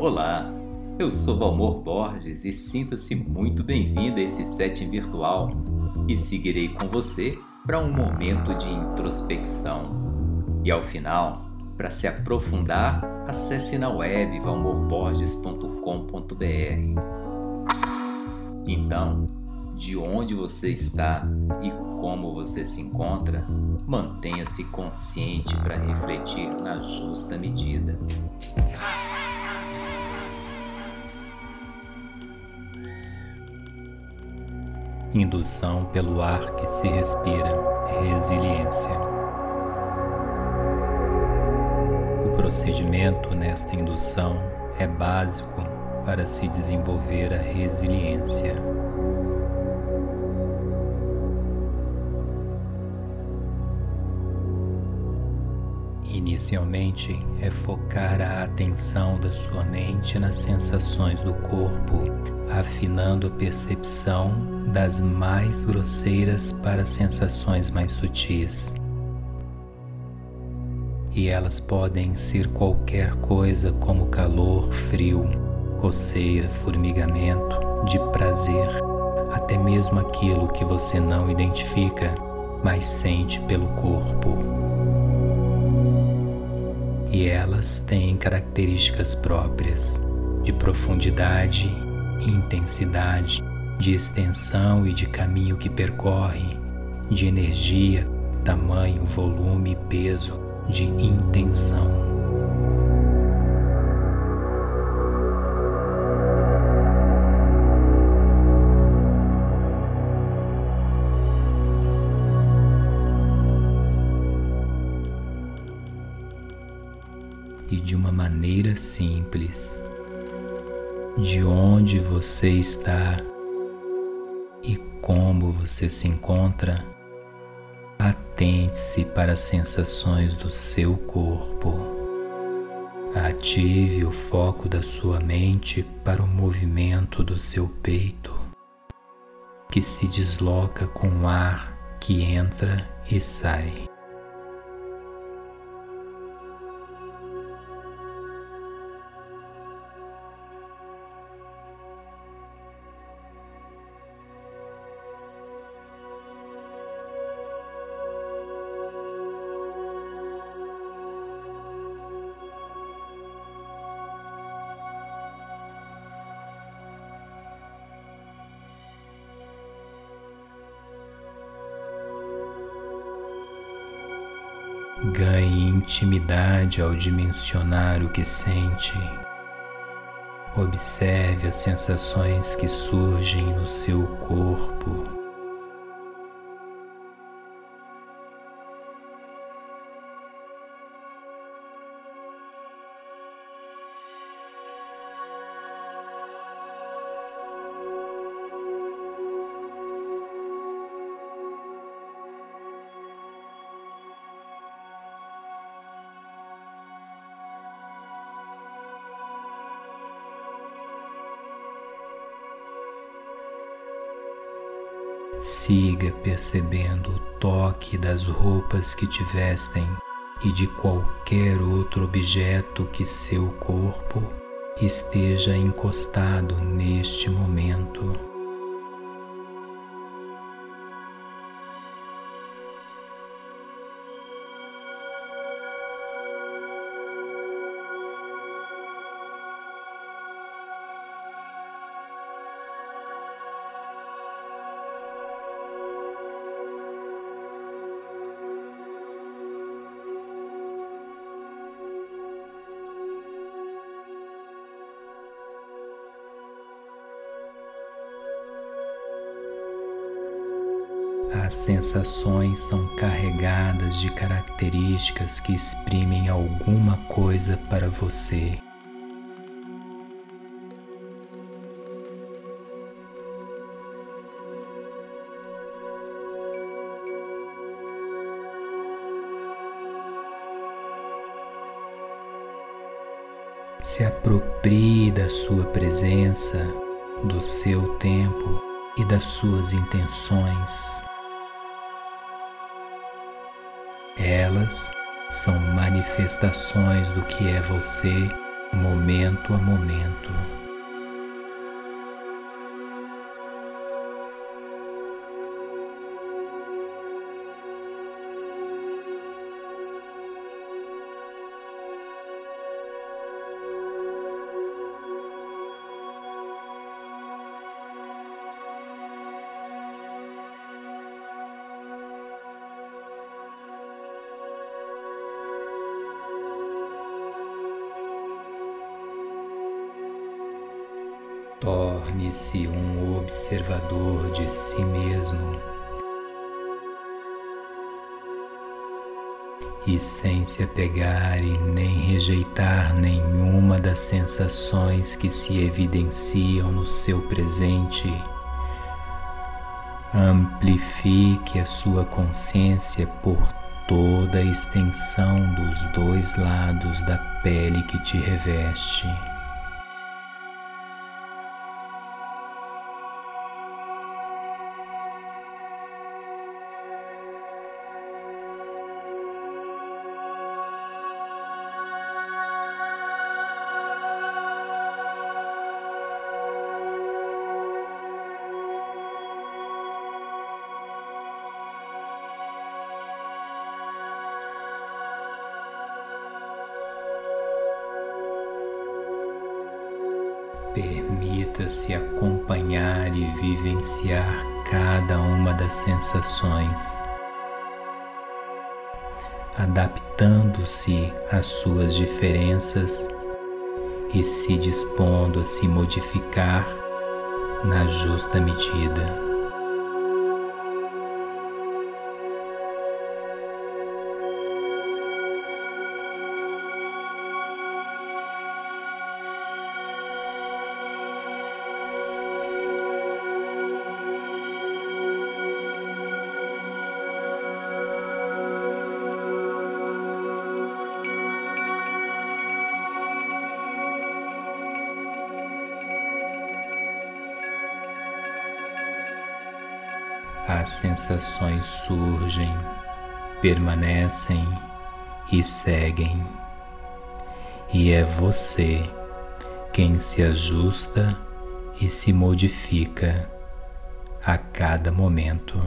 Olá, eu sou Valmor Borges e sinta-se muito bem-vindo a esse setting virtual e seguirei com você para um momento de introspecção. E ao final, para se aprofundar, acesse na web valmorborges.com.br. Então, de onde você está e como você se encontra, mantenha-se consciente para refletir na justa medida. Indução pelo ar que se respira, resiliência. O procedimento nesta indução é básico para se desenvolver a resiliência. Inicialmente é focar a atenção da sua mente nas sensações do corpo, afinando a percepção das mais grosseiras para sensações mais sutis. E elas podem ser qualquer coisa como calor, frio, coceira, formigamento, de prazer, até mesmo aquilo que você não identifica, mas sente pelo corpo e elas têm características próprias de profundidade intensidade, de extensão e de caminho que percorre, de energia, tamanho, volume e peso, de intenção. E de uma maneira simples de onde você está e como você se encontra, atente-se para as sensações do seu corpo. Ative o foco da sua mente para o movimento do seu peito, que se desloca com o ar que entra e sai. Ganhe intimidade ao dimensionar o que sente. Observe as sensações que surgem no seu corpo. Siga percebendo o toque das roupas que te vestem e de qualquer outro objeto que seu corpo esteja encostado neste momento. As sensações são carregadas de características que exprimem alguma coisa para você. Se aproprie da sua presença, do seu tempo e das suas intenções. Elas são manifestações do que é você momento a momento. Torne-se um observador de si mesmo e sem se apegar e nem rejeitar nenhuma das sensações que se evidenciam no seu presente. Amplifique a sua consciência por toda a extensão dos dois lados da pele que te reveste. Permita-se acompanhar e vivenciar cada uma das sensações, adaptando-se às suas diferenças e se dispondo a se modificar na justa medida. As sensações surgem, permanecem e seguem, e é você quem se ajusta e se modifica a cada momento.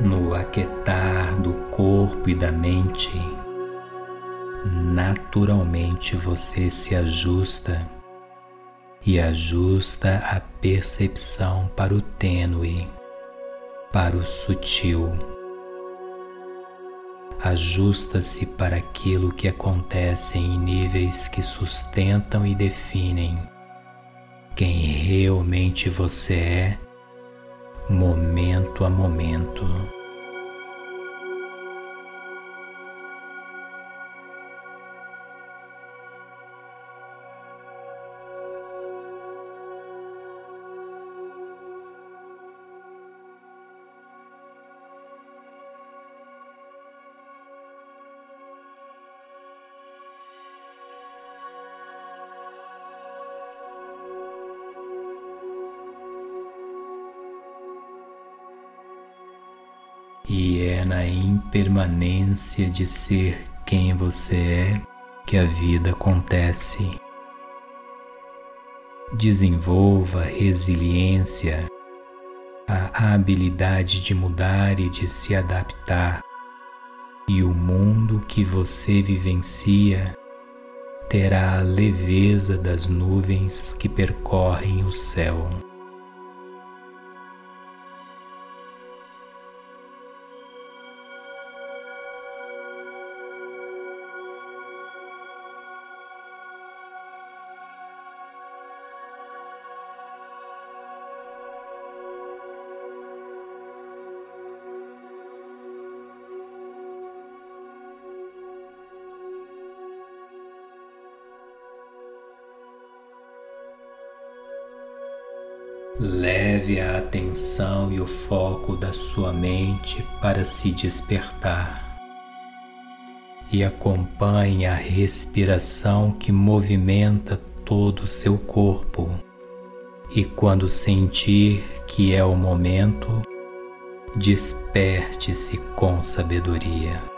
No aquietar do corpo e da mente, naturalmente você se ajusta e ajusta a percepção para o tênue, para o sutil. Ajusta-se para aquilo que acontece em níveis que sustentam e definem quem realmente você é momento a momento. Na impermanência de ser quem você é que a vida acontece. Desenvolva resiliência, a habilidade de mudar e de se adaptar, e o mundo que você vivencia terá a leveza das nuvens que percorrem o céu. Leve a atenção e o foco da sua mente para se despertar e acompanhe a respiração que movimenta todo o seu corpo. E quando sentir que é o momento, desperte-se com sabedoria.